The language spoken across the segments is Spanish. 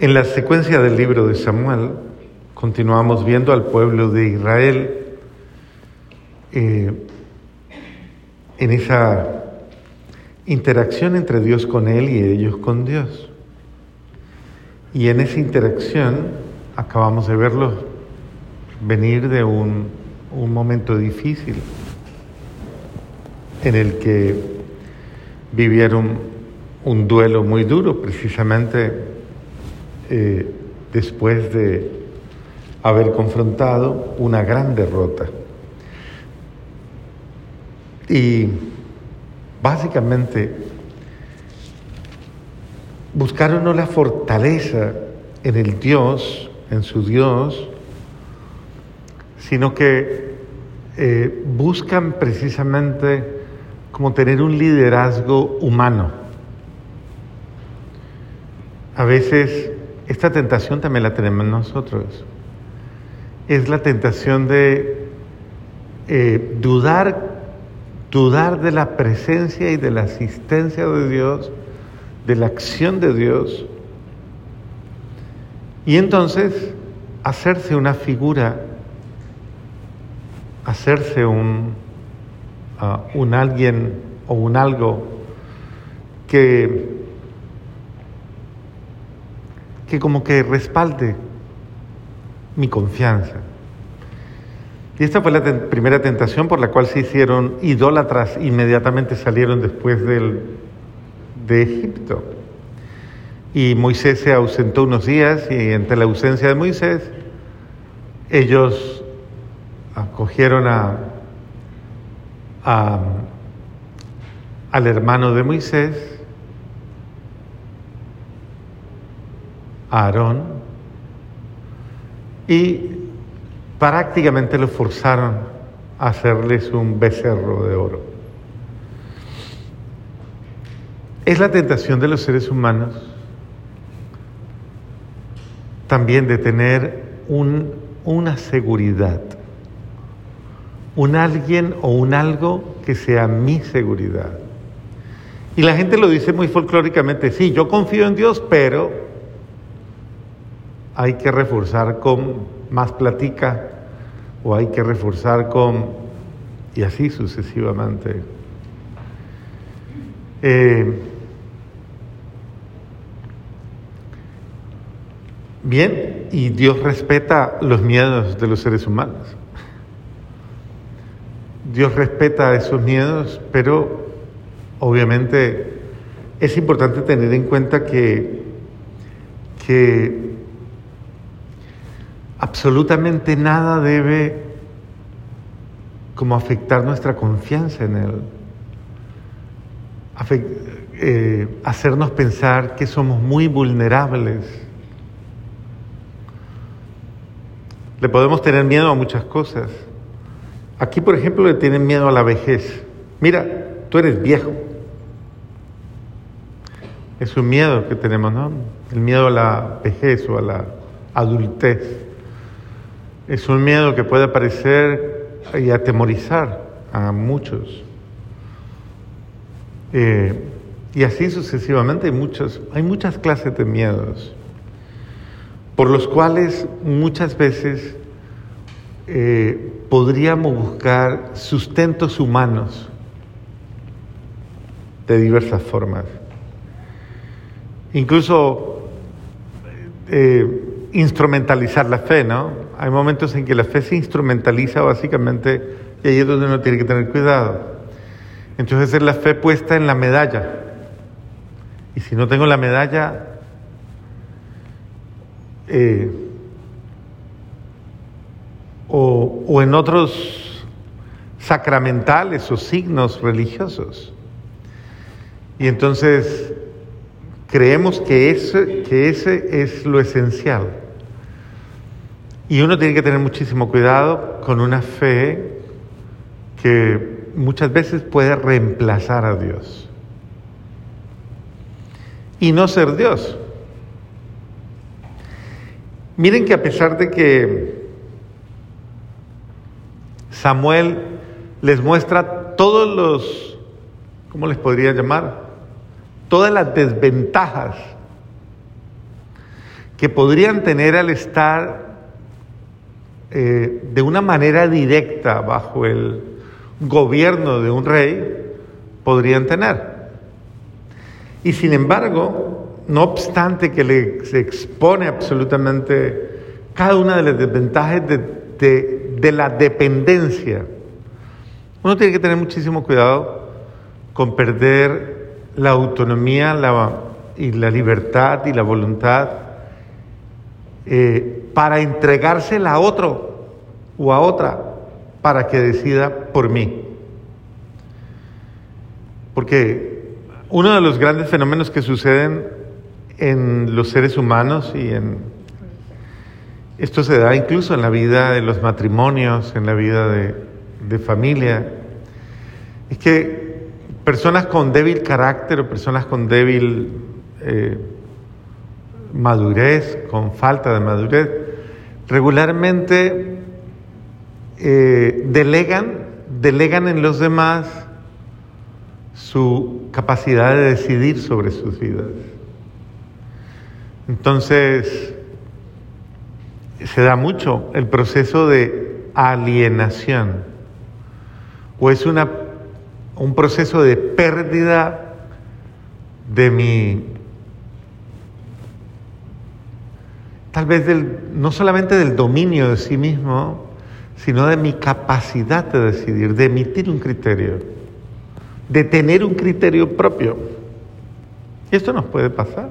En la secuencia del libro de Samuel, continuamos viendo al pueblo de Israel eh, en esa interacción entre Dios con él y ellos con Dios. Y en esa interacción acabamos de verlos venir de un, un momento difícil en el que vivieron un duelo muy duro, precisamente eh, después de haber confrontado una gran derrota. Y básicamente buscaron la fortaleza en el Dios, en su Dios, sino que eh, buscan precisamente como tener un liderazgo humano. A veces esta tentación también la tenemos nosotros. Es la tentación de eh, dudar, dudar de la presencia y de la asistencia de Dios, de la acción de Dios. Y entonces hacerse una figura, hacerse un, ah, un alguien o un algo que que como que respalde mi confianza. Y esta fue la primera tentación por la cual se hicieron idólatras, inmediatamente salieron después del, de Egipto. Y Moisés se ausentó unos días y entre la ausencia de Moisés, ellos acogieron a, al hermano de Moisés Aarón y prácticamente lo forzaron a hacerles un becerro de oro. Es la tentación de los seres humanos también de tener un, una seguridad, un alguien o un algo que sea mi seguridad. Y la gente lo dice muy folclóricamente, sí, yo confío en Dios, pero hay que reforzar con más platica o hay que reforzar con... y así sucesivamente. Eh, bien, y Dios respeta los miedos de los seres humanos. Dios respeta esos miedos, pero obviamente es importante tener en cuenta que, que absolutamente nada debe como afectar nuestra confianza en Él, eh, hacernos pensar que somos muy vulnerables. Le podemos tener miedo a muchas cosas. Aquí, por ejemplo, le tienen miedo a la vejez. Mira, tú eres viejo. Es un miedo que tenemos, ¿no? El miedo a la vejez o a la adultez. Es un miedo que puede aparecer y atemorizar a muchos. Eh, y así sucesivamente hay, muchos, hay muchas clases de miedos por los cuales muchas veces eh, podríamos buscar sustentos humanos de diversas formas. Incluso eh, instrumentalizar la fe, ¿no? Hay momentos en que la fe se instrumentaliza básicamente y ahí es donde uno tiene que tener cuidado. Entonces es la fe puesta en la medalla. Y si no tengo la medalla, eh, o, en otros sacramentales o signos religiosos. Y entonces creemos que ese, que ese es lo esencial. Y uno tiene que tener muchísimo cuidado con una fe que muchas veces puede reemplazar a Dios y no ser Dios. Miren que a pesar de que Samuel les muestra todos los, ¿cómo les podría llamar? Todas las desventajas que podrían tener al estar eh, de una manera directa bajo el gobierno de un rey, podrían tener. Y sin embargo, no obstante que le, se expone absolutamente cada una de las desventajas de, la dependencia, uno tiene que tener muchísimo cuidado con perder la autonomía y la libertad y la voluntad eh, para entregársela a otro o a otra para que decida por mí. Porque uno de los grandes fenómenos que suceden en los seres humanos y en esto se da incluso en la vida de los matrimonios, en la vida de, familia, es que personas con débil carácter o personas con débil eh, madurez, con falta de madurez, regularmente eh, delegan, delegan en los demás su capacidad de decidir sobre sus vidas. Entonces, se da mucho el proceso de alienación, o es una, un proceso de pérdida de mi, tal vez del, no solamente del dominio de sí mismo, sino de mi capacidad de decidir, de emitir un criterio, de tener un criterio propio. Y esto nos puede pasar.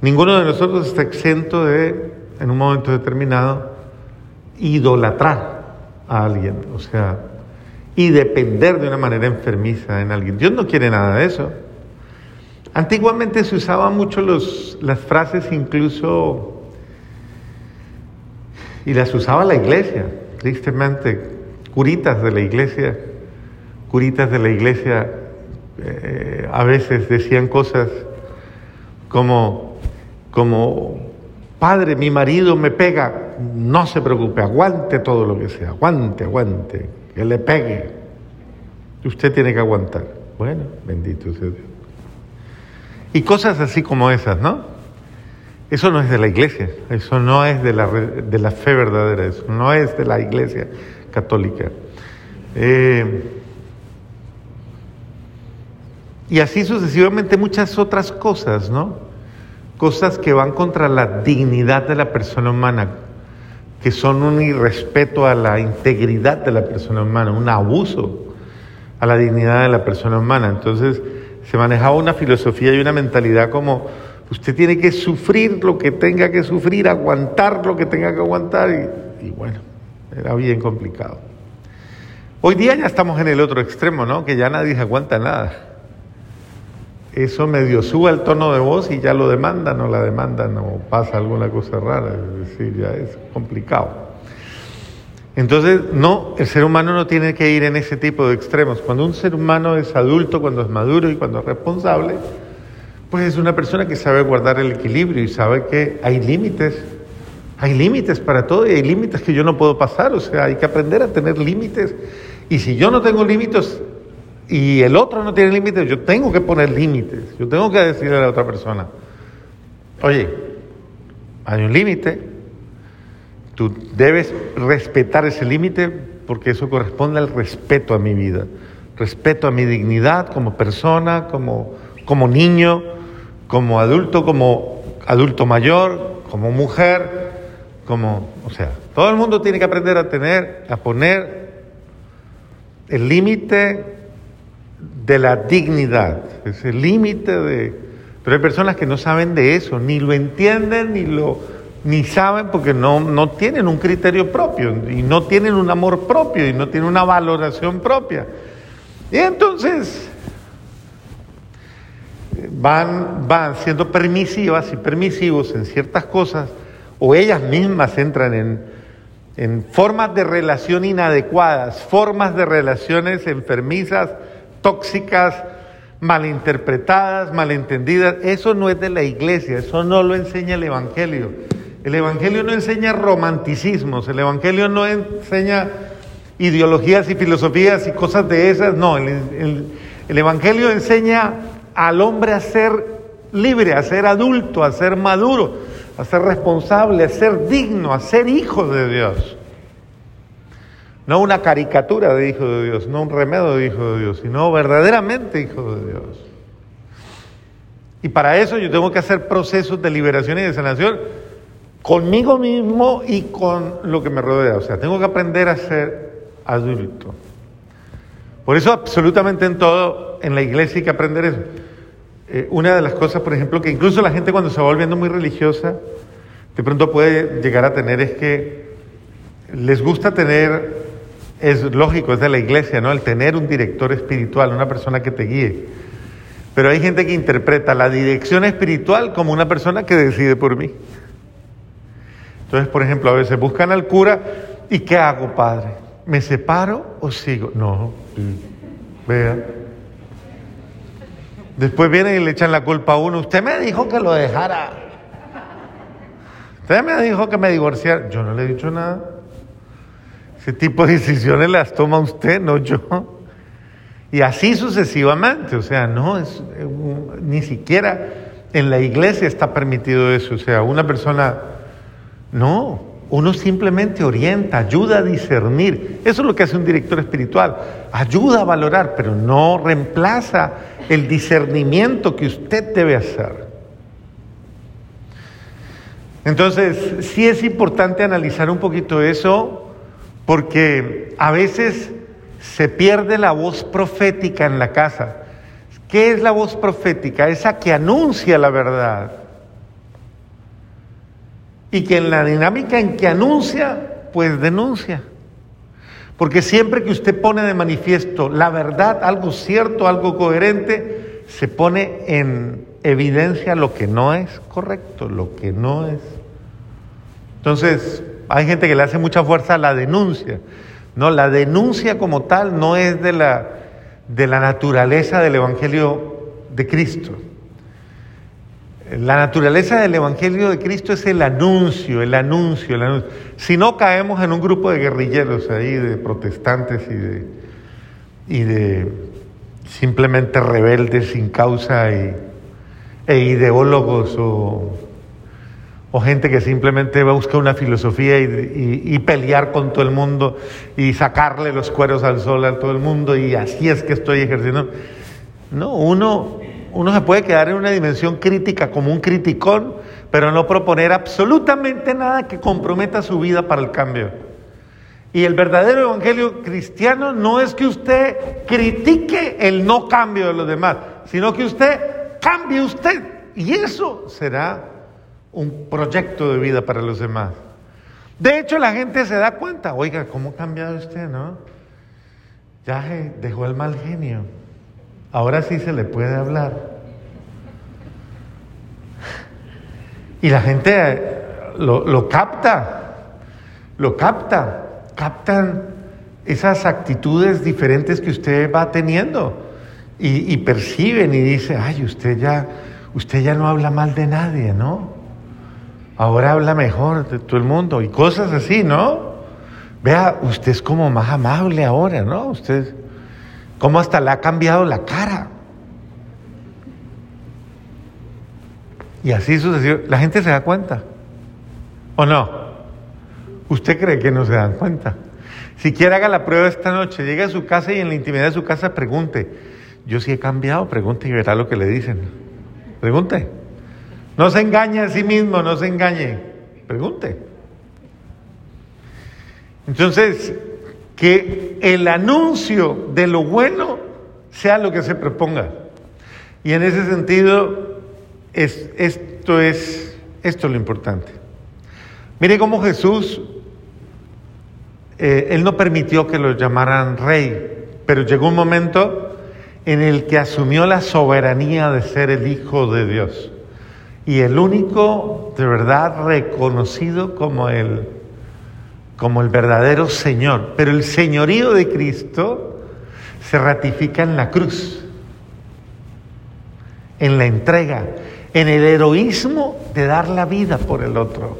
Ninguno de nosotros está exento de, en un momento determinado, idolatrar a alguien, o sea, y depender de una manera enfermiza en alguien. Dios no quiere nada de eso. Antiguamente se usaban mucho los, las frases incluso y las usaba la iglesia, tristemente, curitas de la iglesia, curitas de la iglesia eh, a veces decían cosas como, como, padre, mi marido me pega, no se preocupe, aguante todo lo que sea, aguante, aguante, que le pegue. Usted tiene que aguantar. Bueno, bendito sea Dios. Y cosas así como esas, ¿no? Eso no es de la iglesia, eso no es de la, de la fe verdadera, eso no es de la iglesia católica. Eh, y así sucesivamente muchas otras cosas, ¿no? Cosas que van contra la dignidad de la persona humana, que son un irrespeto a la integridad de la persona humana, un abuso a la dignidad de la persona humana. Entonces se manejaba una filosofía y una mentalidad como Usted tiene que sufrir lo que tenga que sufrir, aguantar lo que tenga que aguantar y, bueno, era bien complicado. Hoy día ya estamos en el otro extremo, ¿no? Que ya nadie aguanta nada. Eso medio sube el tono de voz y ya lo demandan o la demandan o pasa alguna cosa rara, es decir, ya es complicado. Entonces, no, el ser humano no tiene que ir en ese tipo de extremos. Cuando un ser humano es adulto, cuando es maduro y cuando es responsable, pues es una persona que sabe guardar el equilibrio y sabe que hay límites. Hay límites para todo y hay límites que yo no puedo pasar. O sea, hay que aprender a tener límites. Y si yo no tengo límites y el otro no tiene límites, yo tengo que poner límites. Yo tengo que decirle a la otra persona, oye, hay un límite, tú debes respetar ese límite porque eso corresponde al respeto a mi vida, respeto a mi dignidad como persona, como, como niño, como adulto, como adulto mayor, como mujer, como, o sea, todo el mundo tiene que aprender a tener, a poner el límite de la dignidad, es el límite de... Pero hay personas que no saben de eso, ni lo entienden, ni lo ni saben porque no, no tienen un criterio propio y no tienen un amor propio y no tienen una valoración propia. Y entonces van, van siendo permisivas y permisivos en ciertas cosas, o ellas mismas entran en, en formas de relación inadecuadas, formas de relaciones enfermizas, tóxicas, malinterpretadas, malentendidas. Eso no es de la iglesia, eso no lo enseña el Evangelio. El Evangelio no enseña romanticismos, el Evangelio no enseña ideologías y filosofías y cosas de esas, no, el, el Evangelio enseña al hombre a ser libre, a ser adulto, a ser maduro, a ser responsable, a ser digno, a ser hijo de Dios. No una caricatura de hijo de Dios, no un remedio de hijo de Dios, sino verdaderamente hijo de Dios. Y para eso yo tengo que hacer procesos de liberación y de sanación conmigo mismo y con lo que me rodea. O sea, tengo que aprender a ser adulto. Por eso absolutamente en todo, en la iglesia hay que aprender eso. Eh, una de las cosas, por ejemplo, que incluso la gente cuando se va volviendo muy religiosa, de pronto puede llegar a tener es que les gusta tener, es lógico, es de la iglesia, ¿no? El tener un director espiritual, una persona que te guíe. Pero hay gente que interpreta la dirección espiritual como una persona que decide por mí. Entonces, por ejemplo, a veces buscan al cura y ¿qué hago, padre? ¿Me separo o sigo? No, vea. Después vienen y le echan la culpa a uno. Usted me dijo que lo dejara. Usted me dijo que me divorciara. Yo no le he dicho nada. Ese tipo de decisiones las toma usted, no yo. Y así sucesivamente, o sea, no es ni siquiera en la iglesia está permitido eso, o sea, una persona no, uno simplemente orienta, ayuda a discernir. Eso es lo que hace un director espiritual, ayuda a valorar, pero no reemplaza el discernimiento que usted debe hacer. Entonces, sí es importante analizar un poquito eso, porque a veces se pierde la voz profética en la casa. ¿Qué es la voz profética? Esa que anuncia la verdad. Y que en la dinámica en que anuncia, pues denuncia. Porque siempre que usted pone de manifiesto la verdad, algo cierto, algo coherente, se pone en evidencia lo que no es correcto, lo que no es. Entonces, hay gente que le hace mucha fuerza a la denuncia. No, la denuncia como tal no es de la, de la naturaleza del Evangelio de Cristo. La naturaleza del Evangelio de Cristo es el anuncio, el anuncio, el anuncio. Si no caemos en un grupo de guerrilleros ahí, de protestantes y de, y de simplemente rebeldes sin causa y, e ideólogos o o gente que simplemente va a buscar una filosofía y, pelear con todo el mundo y sacarle los cueros al sol a todo el mundo y así es que estoy ejerciendo. No, uno, uno se puede quedar en una dimensión crítica como un criticón, pero no proponer absolutamente nada que comprometa su vida para el cambio. Y el verdadero evangelio cristiano no es que usted critique el no cambio de los demás, sino que usted cambie usted. Y eso será un proyecto de vida para los demás. De hecho, la gente se da cuenta, oiga, ¿cómo ha cambiado usted, no? Ya dejó el mal genio. Ahora sí se le puede hablar. Y la gente eh, lo, capta, lo capta, captan esas actitudes diferentes que usted va teniendo y, y perciben y dice, ay, usted ya, usted ya no habla mal de nadie, ¿no? ahora habla mejor de todo el mundo y cosas así, ¿no? Vea, usted es como más amable ahora, ¿no? Usted, como hasta le ha cambiado la cara. Y así sucedió. La gente se da cuenta. ¿O no? ¿Usted cree que no se dan cuenta? Si quiere haga la prueba esta noche, llegue a su casa y en la intimidad de su casa pregunte, yo sí he cambiado, pregunte y verá lo que le dicen. Pregunte. No se engañe a sí mismo, no se engañe. Pregunte. Entonces, que el anuncio de lo bueno sea lo que se proponga. Y en ese sentido, es, esto, es, esto es lo importante. Mire cómo Jesús, eh, Él no permitió que lo llamaran rey, pero llegó un momento en el que asumió la soberanía de ser el Hijo de Dios y el único de verdad reconocido como el, como el verdadero Señor. Pero el señorío de Cristo se ratifica en la cruz, en la entrega, en el heroísmo de dar la vida por el otro,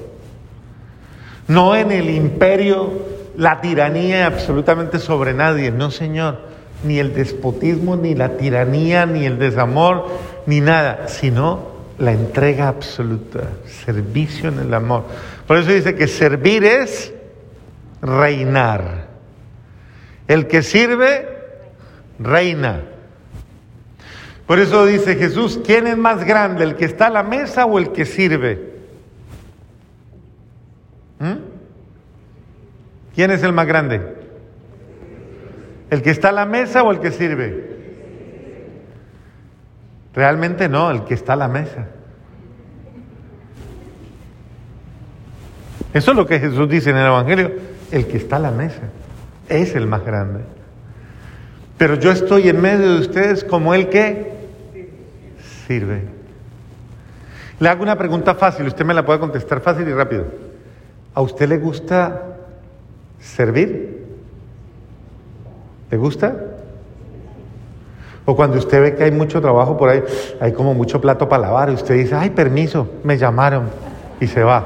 no en el imperio, la tiranía absolutamente sobre nadie, no Señor, ni el despotismo, ni la tiranía, ni el desamor, ni nada, sino la entrega absoluta, servicio en el amor. Por eso dice que servir es reinar. El que sirve, reina. Por eso dice Jesús, ¿quién es más grande, el que está a la mesa o el que sirve? ¿Mm? ¿Quién es el más grande? ¿El que está a la mesa o el que sirve? Realmente no, el que está a la mesa. Eso es lo que Jesús dice en el Evangelio. El que está a la mesa es el más grande. Pero yo estoy en medio de ustedes como el que sirve. Le hago una pregunta fácil, usted me la puede contestar fácil y rápido. ¿A usted le gusta servir? ¿Le gusta? O cuando usted ve que hay mucho trabajo por ahí, hay como mucho plato para lavar, y usted dice, ay, permiso, me llamaron, y se va.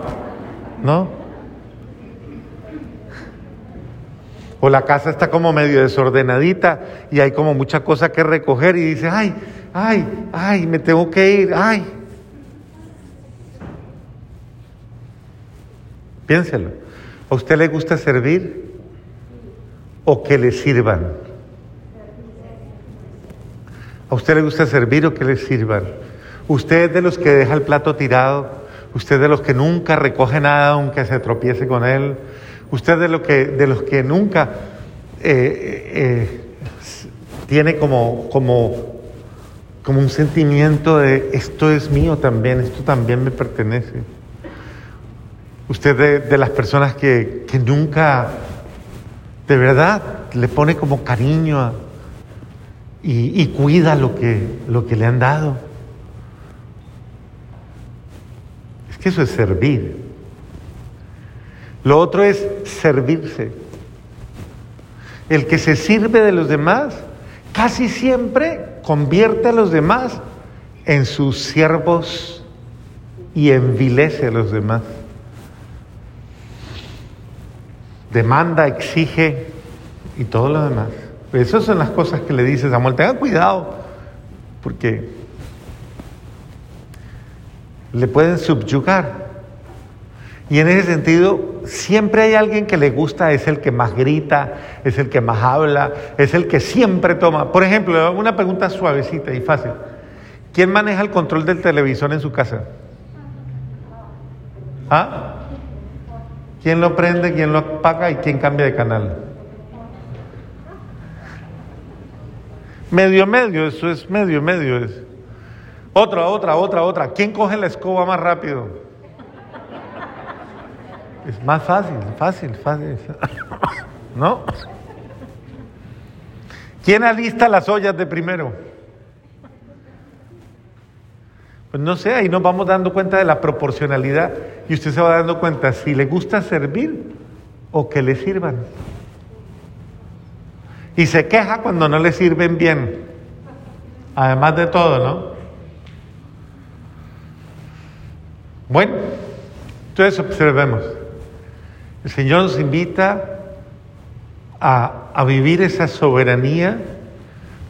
¿No? O la casa está como medio desordenadita y hay como mucha cosa que recoger y dice, ay, ay, ay, me tengo que ir, ay. Piénselo. ¿A usted le gusta servir o que le sirvan? ¿A usted le gusta servir o que le sirvan? ¿Usted es de los que deja el plato tirado? ¿Usted es de los que nunca recoge nada aunque se tropiece con él? ¿Usted de, lo que, de los que nunca eh, eh, tiene como, como, como un sentimiento de esto es mío también, esto también me pertenece? Usted de, de las personas que, que, nunca, de verdad, le pone como cariño y, y, cuida lo que, lo que le han dado. Es que eso es servir. Lo otro es servirse. El que se sirve de los demás casi siempre convierte a los demás en sus siervos y envilece a los demás. demanda, exige y todo lo demás. Esas son las cosas que le dice Samuel. Tenga cuidado, porque le pueden subyugar. Y en ese sentido, siempre hay alguien que le gusta, es el que más grita, es el que más habla, es el que siempre toma. Por ejemplo, una pregunta suavecita y fácil. ¿Quién maneja el control del televisor en su casa? ¿Ah? ¿Quién lo prende, quién lo apaga y quién cambia de canal? Medio, medio, eso es medio, medio. Es. Otra, otra, otra, otra. ¿Quién coge la escoba más rápido? Es más fácil, fácil, fácil. ¿No? ¿Quién alista las ollas de primero? Pues no sé, ahí nos vamos dando cuenta de la proporcionalidad y usted se va dando cuenta si le gusta servir o que le sirvan. Y se queja cuando no le sirven bien. Además de todo, ¿no? Bueno, entonces observemos. El Señor nos invita a, vivir esa soberanía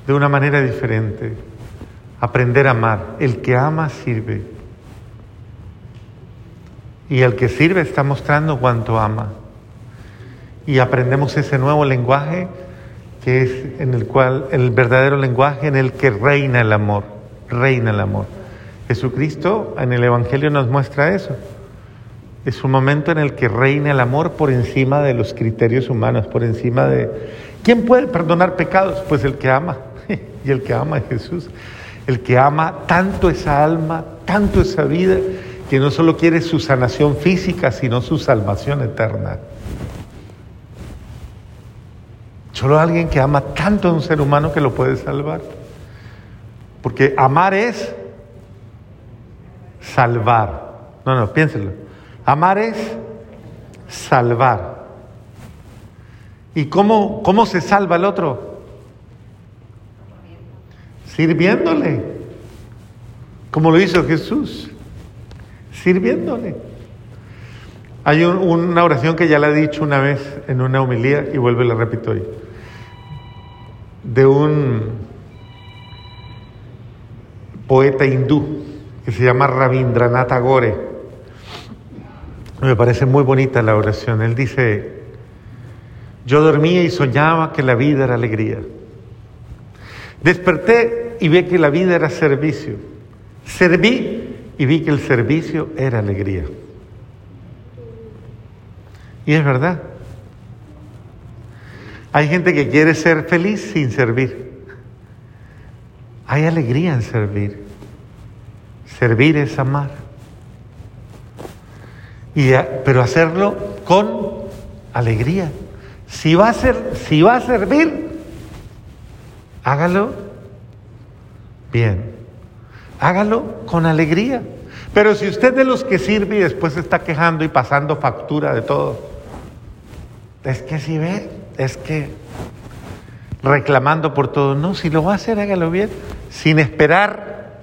de una manera diferente aprender a amar. El que ama sirve. Y el que sirve está mostrando cuánto ama. Y aprendemos ese nuevo lenguaje que es en el cual, el verdadero lenguaje en el que reina el amor, reina el amor. Jesucristo en el Evangelio nos muestra eso. Es un momento en el que reina el amor por encima de los criterios humanos, por encima de... ¿Quién puede perdonar pecados? Pues el que ama. y el que ama es Jesús el que ama tanto esa alma, tanto esa vida, que no solo quiere su sanación física, sino su salvación eterna. Solo alguien que ama tanto a un ser humano que lo puede salvar. Porque amar es salvar. No, no, piénselo. Amar es salvar. ¿Y cómo, cómo se salva el otro? sirviéndole, como lo hizo Jesús, sirviéndole. Hay una oración que ya la he dicho una vez en una homilía y vuelvo y la repito hoy, de un poeta hindú que se llama Rabindranath Tagore. Me parece muy bonita la oración. Él dice, yo dormía y soñaba que la vida era alegría. Desperté y vi que la vida era servicio. Serví y vi que el servicio era alegría. Y es verdad. Hay gente que quiere ser feliz sin servir. Hay alegría en servir. Servir es amar. Y, pero hacerlo con alegría. Si va a ser, si va a servir, hágalo bien. Hágalo con alegría. Pero si usted de los que sirve y después está quejando y pasando factura de todo, es que si ve, es que reclamando por todo, no, si lo va a hacer, hágalo bien, sin esperar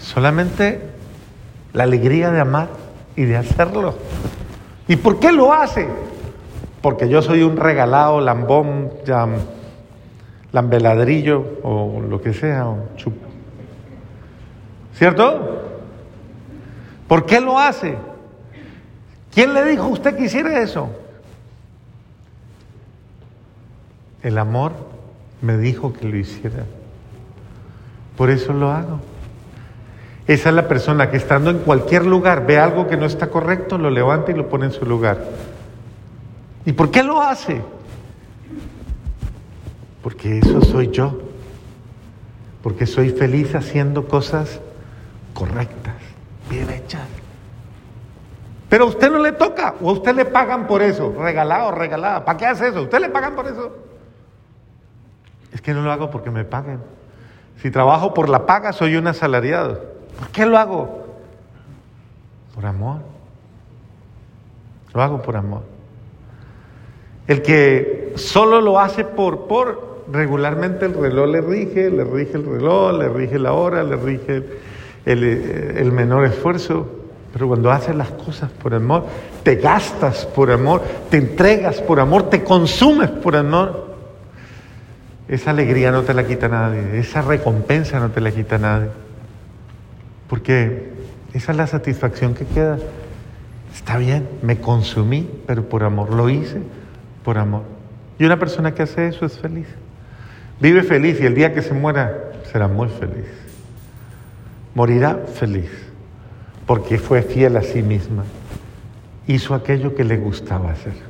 solamente la alegría de amar y de hacerlo. ¿Y por qué lo hace? Porque yo soy un regalado, lambón, lambeladrillo o lo que sea, ¿Cierto? ¿Por qué lo hace? ¿Quién le dijo a usted que hiciera eso? El amor me dijo que lo hiciera. Por eso lo hago. Esa es la persona que estando en cualquier lugar ve algo que no está correcto, lo levanta y lo pone en su lugar. ¿Y por qué lo hace? Porque eso soy yo. Porque soy feliz haciendo cosas correctas, bien hechas. Pero a usted no le toca, o a usted le pagan por eso, regalado, regalada. ¿Para qué hace eso? ¿Usted le pagan por eso? Es que no lo hago porque me paguen. Si trabajo por la paga, soy un asalariado. ¿Por qué lo hago? Por amor. Lo hago por amor. El que solo lo hace por, por, regularmente el reloj le rige, le rige el reloj, le rige la hora, le rige el, el menor esfuerzo. Pero cuando haces las cosas por amor, te gastas por amor, te entregas por amor, te consumes por amor, esa alegría no te la quita nadie, esa recompensa no te la quita nadie. Porque esa es la satisfacción que queda. Está bien, me consumí, pero por amor, lo hice por amor. Y una persona que hace eso es feliz. Vive feliz y el día que se muera será muy feliz. Morirá feliz porque fue fiel a sí misma. Hizo aquello que le gustaba hacer.